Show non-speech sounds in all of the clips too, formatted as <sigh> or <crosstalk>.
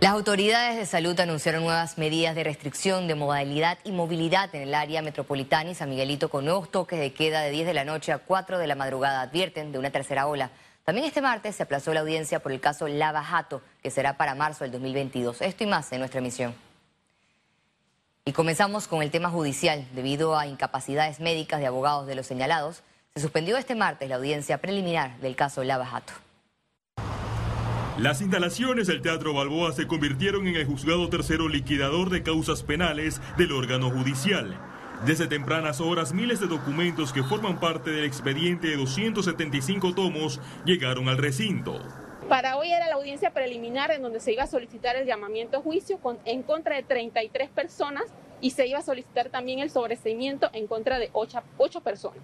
Las autoridades de salud anunciaron nuevas medidas de restricción de modalidad y movilidad en el área metropolitana y San Miguelito con nuevos toques de queda de 10 de la noche a 4 de la madrugada. Advierten de una tercera ola. También este martes se aplazó la audiencia por el caso Lava Jato, que será para marzo del 2022. Esto y más en nuestra emisión. Y comenzamos con el tema judicial. Debido a incapacidades médicas de abogados de los señalados, se suspendió este martes la audiencia preliminar del caso Lava Jato. Las instalaciones del Teatro Balboa se convirtieron en el juzgado tercero liquidador de causas penales del órgano judicial. Desde tempranas horas, miles de documentos que forman parte del expediente de 275 tomos llegaron al recinto. Para hoy era la audiencia preliminar en donde se iba a solicitar el llamamiento a juicio en contra de 33 personas y se iba a solicitar también el sobreseimiento en contra de 8, 8 personas.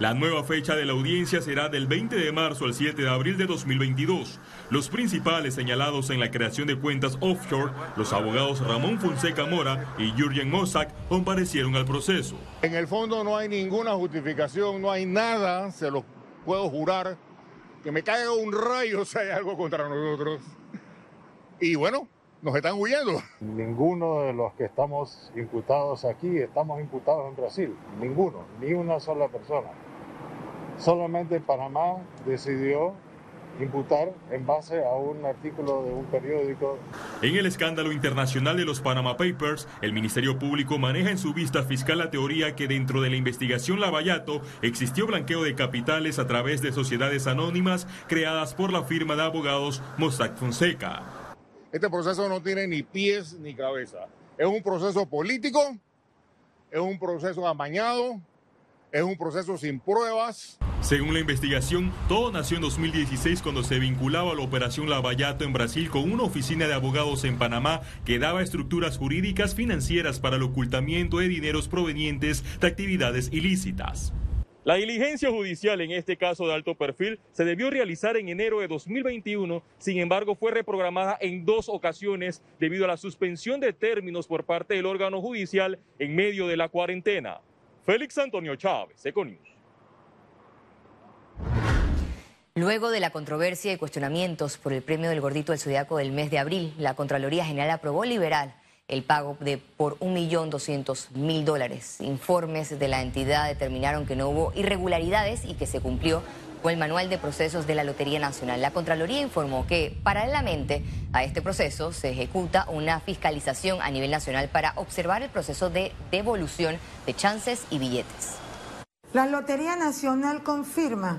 La nueva fecha de la audiencia será del 20 de marzo al 7 de abril de 2022. Los principales señalados en la creación de cuentas offshore, los abogados Ramón Fonseca Mora y Jurgen Mossack, comparecieron al proceso. En el fondo no hay ninguna justificación, no hay nada, se lo puedo jurar, que me caiga un rayo <laughs> si hay algo contra nosotros. Y bueno, nos están huyendo. Ninguno de los que estamos imputados aquí estamos imputados en Brasil. Ninguno, ni una sola persona. Solamente Panamá decidió imputar en base a un artículo de un periódico. En el escándalo internacional de los Panama Papers, el Ministerio Público maneja en su vista fiscal la teoría que dentro de la investigación Lavallato existió blanqueo de capitales a través de sociedades anónimas creadas por la firma de abogados Mossack Fonseca. Este proceso no tiene ni pies ni cabeza. Es un proceso político, es un proceso amañado, es un proceso sin pruebas. Según la investigación, todo nació en 2016 cuando se vinculaba a la operación Lavallato en Brasil con una oficina de abogados en Panamá que daba estructuras jurídicas financieras para el ocultamiento de dineros provenientes de actividades ilícitas. La diligencia judicial en este caso de alto perfil se debió realizar en enero de 2021, sin embargo fue reprogramada en dos ocasiones debido a la suspensión de términos por parte del órgano judicial en medio de la cuarentena. Félix Antonio Chávez, Econius. Luego de la controversia y cuestionamientos por el premio del gordito del zodiaco del mes de abril, la Contraloría General aprobó liberal el pago de por 1.200.000 dólares. Informes de la entidad determinaron que no hubo irregularidades y que se cumplió con el manual de procesos de la Lotería Nacional. La Contraloría informó que paralelamente a este proceso se ejecuta una fiscalización a nivel nacional para observar el proceso de devolución de chances y billetes. La Lotería Nacional confirma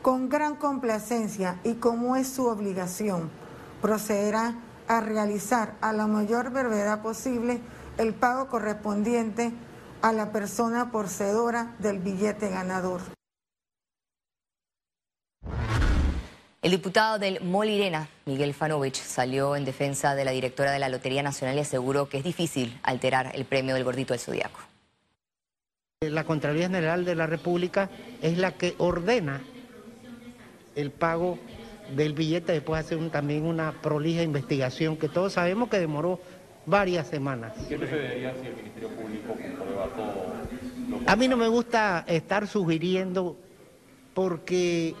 con gran complacencia y como es su obligación, procederá a realizar a la mayor brevedad posible el pago correspondiente a la persona poseedora del billete ganador. El diputado del Molirena, Miguel Fanovich, salió en defensa de la directora de la Lotería Nacional y aseguró que es difícil alterar el premio del gordito del Zodíaco. La Contraloría General de la República es la que ordena el pago del billete después de hacer también una prolija investigación que todos sabemos que demoró varias semanas. ¿Qué sucedería si el Ministerio Público comprueba todo? A mí no me gusta estar sugiriendo porque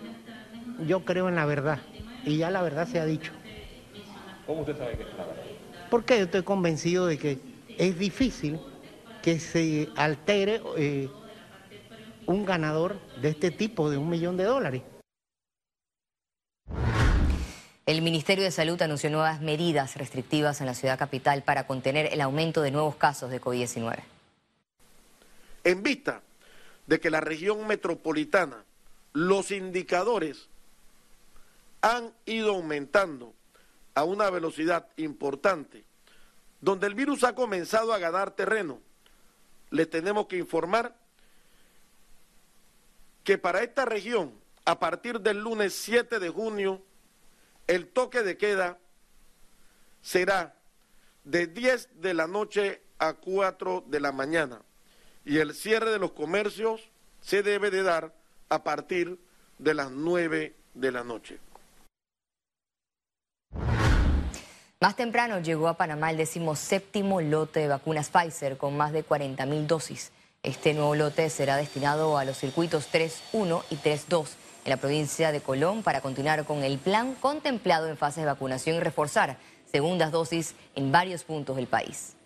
yo creo en la verdad y ya la verdad se ha dicho. ¿Cómo usted sabe que es la verdad? Porque yo estoy convencido de que es difícil que se altere eh, un ganador de este tipo de un millón de dólares. El Ministerio de Salud anunció nuevas medidas restrictivas en la ciudad capital para contener el aumento de nuevos casos de COVID-19. En vista de que la región metropolitana, los indicadores han ido aumentando a una velocidad importante, donde el virus ha comenzado a ganar terreno, le tenemos que informar que para esta región, a partir del lunes 7 de junio, el toque de queda será de 10 de la noche a 4 de la mañana y el cierre de los comercios se debe de dar a partir de las 9 de la noche. Más temprano llegó a Panamá el séptimo lote de vacunas Pfizer con más de 40 mil dosis. Este nuevo lote será destinado a los circuitos 3.1 y 3.2 en la provincia de Colón para continuar con el plan contemplado en fase de vacunación y reforzar segundas dosis en varios puntos del país.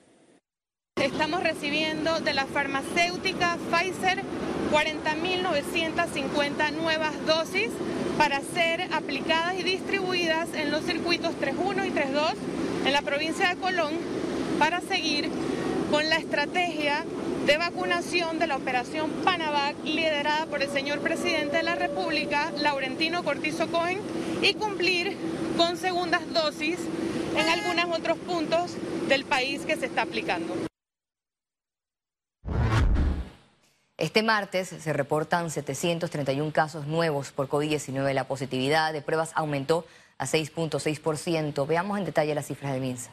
Estamos recibiendo de la farmacéutica Pfizer 40.950 nuevas dosis para ser aplicadas y distribuidas en los circuitos 3.1 y 3.2 en la provincia de Colón para seguir con la estrategia de vacunación de la operación Panavac liderada por el señor presidente de la República, Laurentino Cortizo Cohen, y cumplir con segundas dosis en algunos otros puntos del país que se está aplicando. Este martes se reportan 731 casos nuevos por COVID-19. La positividad de pruebas aumentó a 6.6%. Veamos en detalle las cifras del MINSA.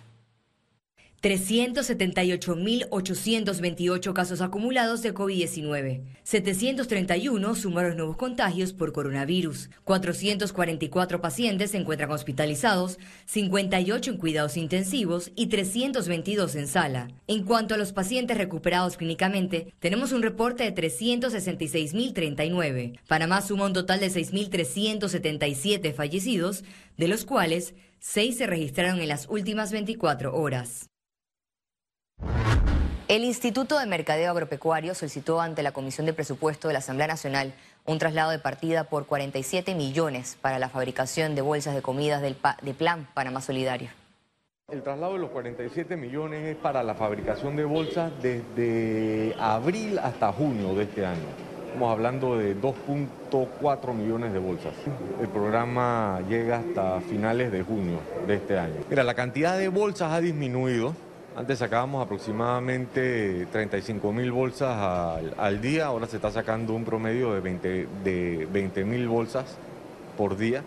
378.828 casos acumulados de COVID-19. 731 sumaron nuevos contagios por coronavirus. 444 pacientes se encuentran hospitalizados, 58 en cuidados intensivos y 322 en sala. En cuanto a los pacientes recuperados clínicamente, tenemos un reporte de 366.039. Panamá suma un total de 6.377 fallecidos, de los cuales 6 se registraron en las últimas 24 horas. El Instituto de Mercadeo Agropecuario solicitó ante la Comisión de Presupuesto de la Asamblea Nacional un traslado de partida por 47 millones para la fabricación de bolsas de comidas del de Plan Panamá Solidario. El traslado de los 47 millones es para la fabricación de bolsas desde abril hasta junio de este año. Estamos hablando de 2.4 millones de bolsas. El programa llega hasta finales de junio de este año. Mira, la cantidad de bolsas ha disminuido antes sacábamos aproximadamente 35 mil bolsas al, día, ahora se está sacando un promedio de 20 de mil bolsas por día.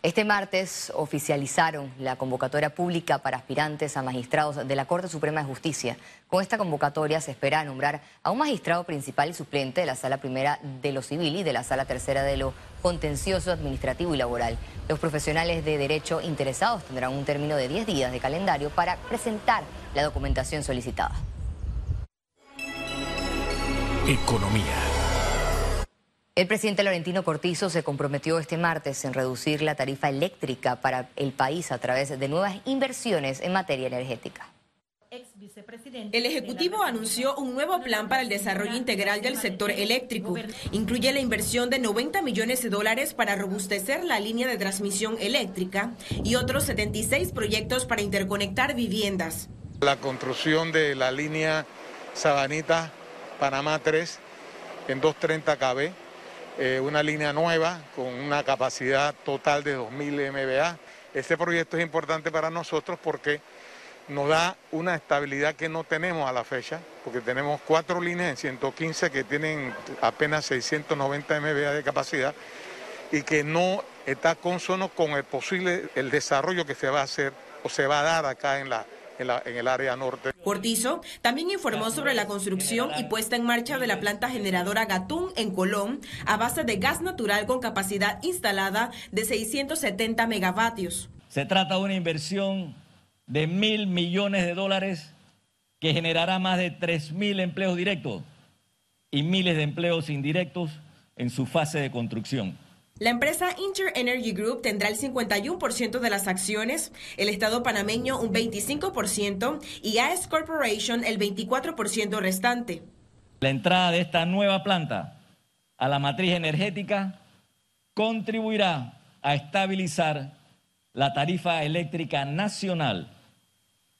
Este martes oficializaron la convocatoria pública para aspirantes a magistrados de la Corte Suprema de Justicia. Con esta convocatoria se espera nombrar a un magistrado principal y suplente de la Sala Primera de lo Civil y de la Sala Tercera de lo Contencioso, Administrativo y Laboral. Los profesionales de derecho interesados tendrán un término de 10 días de calendario para presentar la documentación solicitada. Economía. El presidente Laurentino Cortizo se comprometió este martes en reducir la tarifa eléctrica para el país a través de nuevas inversiones en materia energética. El Ejecutivo anunció un nuevo plan para el desarrollo integral del sector eléctrico. Incluye la inversión de 90 millones de dólares para robustecer la línea de transmisión eléctrica y otros 76 proyectos para interconectar viviendas. La construcción de la línea Sabanita Panamá 3 en 230 kb eh, una línea nueva con una capacidad total de 2.000 MVA. Este proyecto es importante para nosotros porque nos da una estabilidad que no tenemos a la fecha, porque tenemos cuatro líneas en 115 que tienen apenas 690 MVA de capacidad y que no está consono con el posible el desarrollo que se va a hacer o se va a dar acá en la, en, el área norte. Cortizo también informó sobre la construcción y puesta en marcha de la planta generadora Gatún en Colón a base de gas natural con capacidad instalada de 670 megavatios. Se trata de una inversión de mil millones de dólares que generará más de tres mil empleos directos y miles de empleos indirectos en su fase de construcción. La empresa Inter Energy Group tendrá el 51% de las acciones, el Estado panameño un 25% y AES Corporation el 24% restante. La entrada de esta nueva planta a la matriz energética contribuirá a estabilizar la tarifa eléctrica nacional,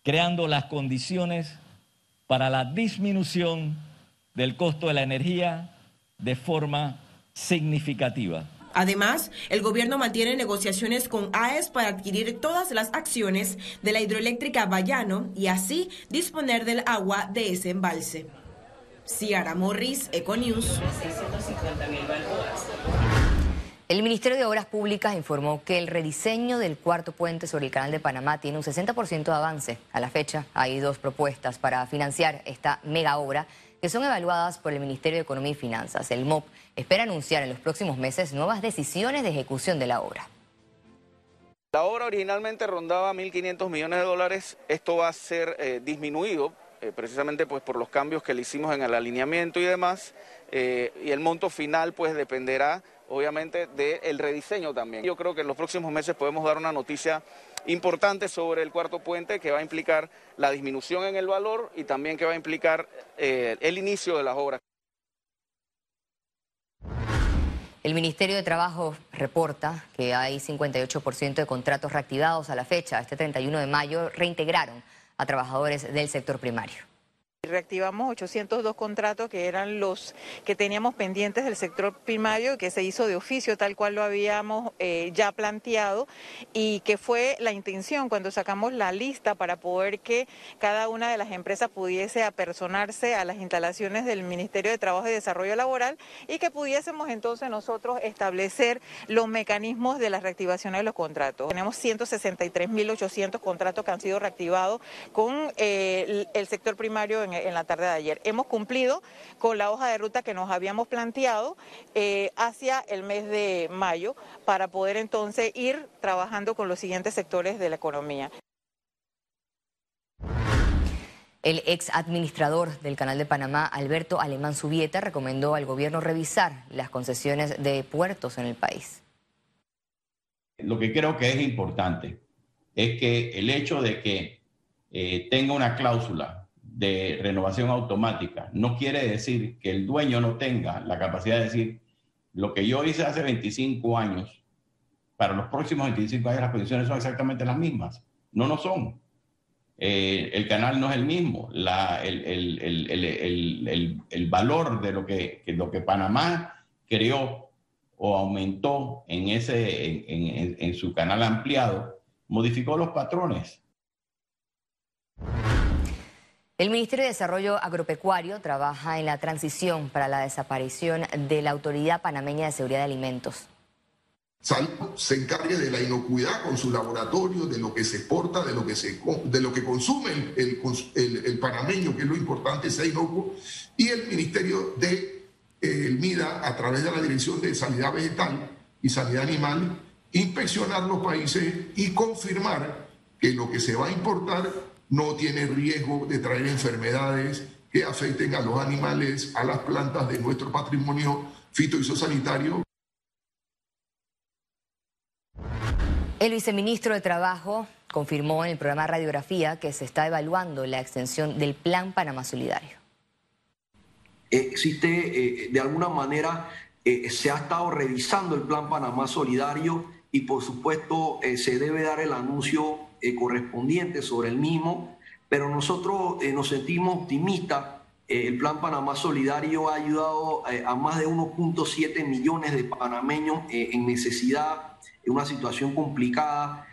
creando las condiciones para la disminución del costo de la energía de forma significativa. Además, el gobierno mantiene negociaciones con AES para adquirir todas las acciones de la hidroeléctrica Bayano y así disponer del agua de ese embalse. Ciara Morris, Econews. El Ministerio de Obras Públicas informó que el rediseño del cuarto puente sobre el Canal de Panamá tiene un 60% de avance. A la fecha hay dos propuestas para financiar esta mega obra que son evaluadas por el Ministerio de Economía y Finanzas. El MOP espera anunciar en los próximos meses nuevas decisiones de ejecución de la obra. La obra originalmente rondaba 1.500 millones de dólares. Esto va a ser eh, disminuido eh, precisamente pues, por los cambios que le hicimos en el alineamiento y demás. Eh, y el monto final pues dependerá obviamente, del rediseño también. Yo creo que en los próximos meses podemos dar una noticia importante sobre el cuarto puente que va a implicar la disminución en el valor y también que va a implicar eh, el inicio de las obras. El Ministerio de Trabajo reporta que hay 58% de contratos reactivados a la fecha. Este 31 de mayo reintegraron a trabajadores del sector primario. Reactivamos 802 contratos que eran los que teníamos pendientes del sector primario que se hizo de oficio tal cual lo habíamos eh, ya planteado y que fue la intención cuando sacamos la lista para poder que cada una de las empresas pudiese apersonarse a las instalaciones del Ministerio de Trabajo y Desarrollo Laboral y que pudiésemos entonces nosotros establecer los mecanismos de la reactivación de los contratos. Tenemos 163.800 contratos que han sido reactivados con eh, el sector primario en, la tarde de ayer. Hemos cumplido con la hoja de ruta que nos habíamos planteado eh, hacia el mes de mayo para poder entonces ir trabajando con los siguientes sectores de la economía. El ex administrador del Canal de Panamá, Alberto Alemán Subieta, recomendó al gobierno revisar las concesiones de puertos en el país. Lo que creo que es importante es que el hecho de que eh, tenga una cláusula de renovación automática no quiere decir que el dueño no tenga la capacidad de decir lo que yo hice hace 25 años, para los próximos 25 años las condiciones son exactamente las mismas. No, no son. Eh, el canal no es el mismo. La, el, el, el, valor de lo que, lo que Panamá creó o aumentó en, ese, en su canal ampliado modificó los patrones. El Ministerio de Desarrollo Agropecuario trabaja en la transición para la desaparición de la Autoridad Panameña de Seguridad de Alimentos. se encargue de la inocuidad con su laboratorio, de lo que se exporta, de lo que, se, de lo que consume el, panameño, que es lo importante, sea inocuo, y el Ministerio de eh, el MIDA, a través de la Dirección de Sanidad Vegetal y Sanidad Animal, inspeccionar los países y confirmar que lo que se va a importar no tiene riesgo de traer enfermedades que afecten a los animales, a las plantas de nuestro patrimonio fito sanitario. El viceministro de Trabajo confirmó en el programa Radiografía que se está evaluando la extensión del Plan Panamá Solidario. Existe, eh, de alguna manera, eh, se ha estado revisando el Plan Panamá Solidario y, por supuesto, eh, se debe dar el anuncio eh, correspondientes sobre el mismo, pero nosotros eh, nos sentimos optimistas. Eh, el Plan Panamá Solidario ha ayudado a más de 1.7 millones de panameños en necesidad, en una situación complicada.